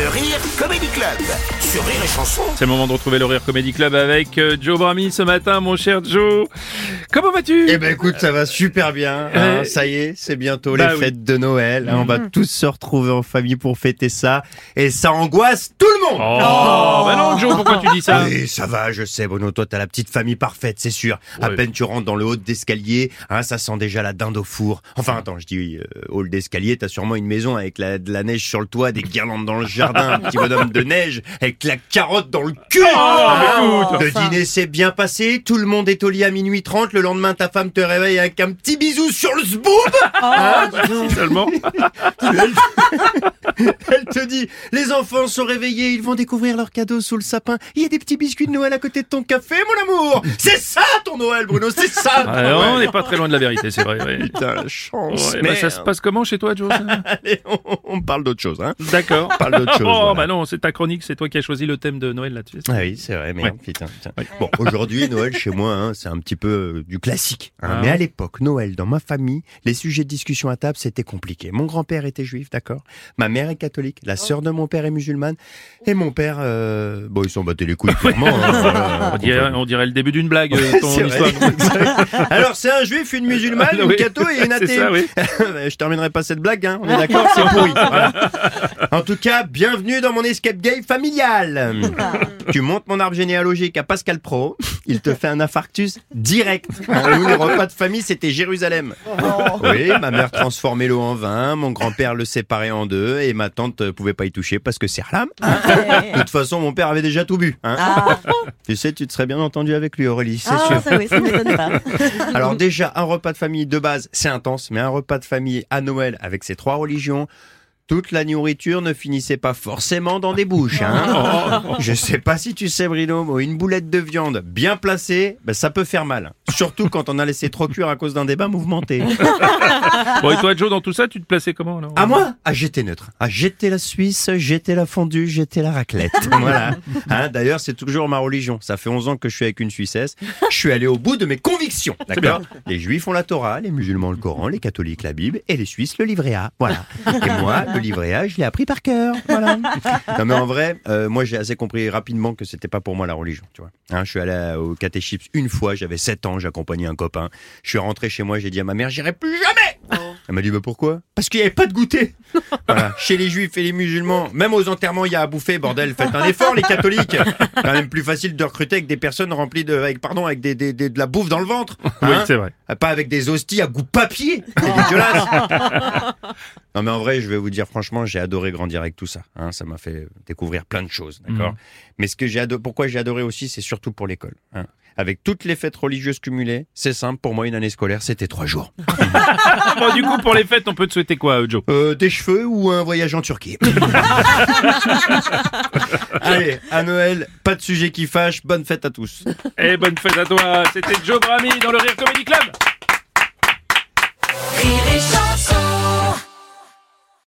Le Rire Comedy Club sur Rire et Chanson. C'est le moment de retrouver le Rire Comedy Club avec euh, Joe Brami ce matin, mon cher Joe. Comment vas-tu? Eh ben écoute, ça va super bien. hein. Ouais. Ça y est, c'est bientôt Bah les oui. fêtes de Noël. hein. On va tous se retrouver en famille pour fêter ça. Et ça angoisse tout le monde. Oh, bah non, Joe, pourquoi tu dis ça? Oui, ça va, je sais, Bruno. Toi, t'as la petite famille parfaite, c'est sûr. À peine tu rentres dans le hall d'escalier, hein, ça sent déjà la dinde au four. Enfin, attends, je dis euh, hall d'escalier, t'as sûrement une maison avec la, de la neige sur le toit, des guirlandes dans le jardin, un petit bonhomme de neige avec la carotte dans le cul. Oh, écoute. le dîner s'est bien passé, tout le monde est au lit à minuit 30. Le lendemain, ta femme te réveille avec un petit bisou sur le zboob. Hein Seulement Elle te dit, les enfants sont réveillés, ils vont découvrir leurs cadeaux sous le sapin. Il y a des petits biscuits de Noël à côté de ton café, mon amour. C'est ça ton Noël, Bruno, c'est ça. ton Ah, Noël. On n'est pas très loin de la vérité, c'est vrai. ouais. Putain, la chance. Ouais, bah, ça se passe comment chez toi, Joe Allez, on, on parle d'autre chose, hein. D'accord. parle d'autre chose, Oh, voilà. bah non, c'est ta chronique, c'est toi qui as choisi le thème de Noël là-dessus. Ah oui, c'est vrai, Ouais. putain, putain. Bon, aujourd'hui, Noël chez moi, hein, c'est un petit peu euh, du classique. hein. Ah. Mais à l'époque, Noël, dans ma famille, les sujets de discussion à table, c'était compliqué. Mon grand-père était juif, d'accord? Ma mère est catholique, la sœur de mon père est musulmane, et mon père, euh, bon, ils s'en battaient les couilles, clairement. hein. On dirait, on dirait le début d'une blague, euh, ton C'est vrai. histoire. Alors, c'est un juif, une musulmane, une Oui. catho et une C'est athée. ça, oui. Je terminerai pas cette blague, hein. On est d'accord, c'est pourri. Voilà. En tout cas, bienvenue dans mon escape game familial. tu montes mon arbre généalogique à Pascal Pro, il te fait un infarctus direct. Hein, Nous, les repas de famille, c'était Jérusalem. Oui, ma mère transformait l'eau en vin, mon grand-père le séparait en deux, et ma tante euh, pouvait pas y toucher parce que c'est haram. De toute façon, mon père avait déjà tout bu. Hein. Tu sais, tu te serais bien entendu avec lui, Aurélie, c'est sûr. Ah, ça, oui, ça m'étonne pas. Alors déjà, un repas de famille de base, c'est intense, mais un repas de famille à Noël avec ces trois religions, toute la nourriture ne finissait pas forcément dans des bouches. Hein Je sais pas si tu sais, Bruno, mais une boulette de viande bien placée, ben, ça peut faire mal. Surtout quand on a laissé trop cuire à cause d'un débat mouvementé. Bon, et toi, Joe, dans tout ça, tu te plaçais comment alors? À moi? Ah, j'étais neutre. Ah, j'étais la Suisse, j'étais la fondue, j'étais la raclette. voilà. Hein, D'ailleurs, c'est toujours ma religion. Ça fait 11 ans que je suis avec une Suissesse. Je suis allé au bout de mes convictions. D'accord? Les Juifs ont la Torah, les musulmans le Coran, les catholiques la Bible et les Suisses le livret A. Voilà. Et moi, le livret A, je l'ai appris par cœur. Voilà. Non, mais en vrai, euh, moi, j'ai assez compris rapidement que c'était pas pour moi la religion. Tu vois. Hein, je suis allé au catéchisme une fois, j'avais 7 ans, j'accompagnais un copain. Je suis rentré chez moi, j'ai dit à ma mère, j'irai plus jamais elle m'a dit bah pourquoi? Parce qu'il n'y avait pas de goûter. Voilà. Chez les juifs et les musulmans, même aux enterrements, il y a à bouffer, bordel. Faites un effort, les catholiques. Quand même plus facile de recruter avec des personnes remplies de, avec, pardon, avec des, des- des- de la bouffe dans le ventre. Oui, Hein c'est vrai. pas avec des hosties à goût papier. C'est dégueulasse. non mais en vrai, je vais vous dire franchement, j'ai adoré grandir avec tout ça. hein. ça m'a fait découvrir plein de choses, d'accord? Mhm. Mais ce que j'ai pourquoi j'ai adoré aussi, c'est surtout pour l'école. hein. Avec toutes les fêtes religieuses cumulées, c'est simple. Pour moi, une année scolaire, c'était trois jours. Bon, du coup, pour les fêtes, on peut te souhaiter quoi, euh, Joe? Euh, des cheveux ou un voyage en Turquie. Allez, à Noël, pas de sujet qui fâche. Bonne fête à tous. Et bonne fête à toi, c'était Joe Brami dans le Rire Comedy Club Rire et chanson.